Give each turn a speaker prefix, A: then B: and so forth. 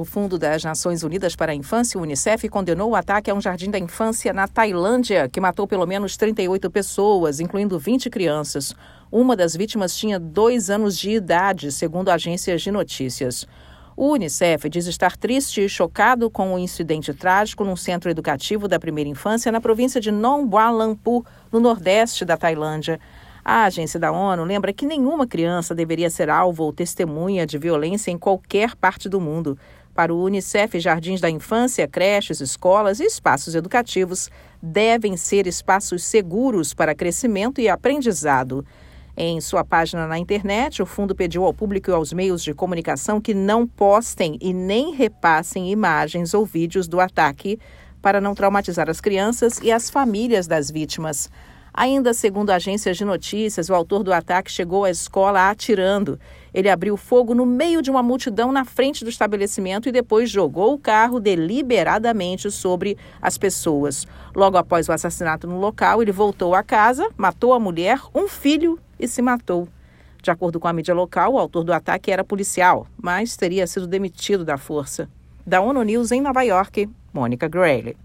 A: O Fundo das Nações Unidas para a Infância, o Unicef, condenou o ataque a um jardim da infância na Tailândia, que matou pelo menos 38 pessoas, incluindo 20 crianças. Uma das vítimas tinha dois anos de idade, segundo agências de notícias. O Unicef diz estar triste e chocado com o incidente trágico num centro educativo da primeira infância na província de Nong Lampu, no nordeste da Tailândia. A agência da ONU lembra que nenhuma criança deveria ser alvo ou testemunha de violência em qualquer parte do mundo. Para o Unicef, jardins da infância, creches, escolas e espaços educativos devem ser espaços seguros para crescimento e aprendizado. Em sua página na internet, o fundo pediu ao público e aos meios de comunicação que não postem e nem repassem imagens ou vídeos do ataque para não traumatizar as crianças e as famílias das vítimas. Ainda segundo agências de notícias, o autor do ataque chegou à escola atirando. Ele abriu fogo no meio de uma multidão na frente do estabelecimento e depois jogou o carro deliberadamente sobre as pessoas. Logo após o assassinato no local, ele voltou à casa, matou a mulher, um filho e se matou. De acordo com a mídia local, o autor do ataque era policial, mas teria sido demitido da força. Da ONU News em Nova York, Mônica Grayle.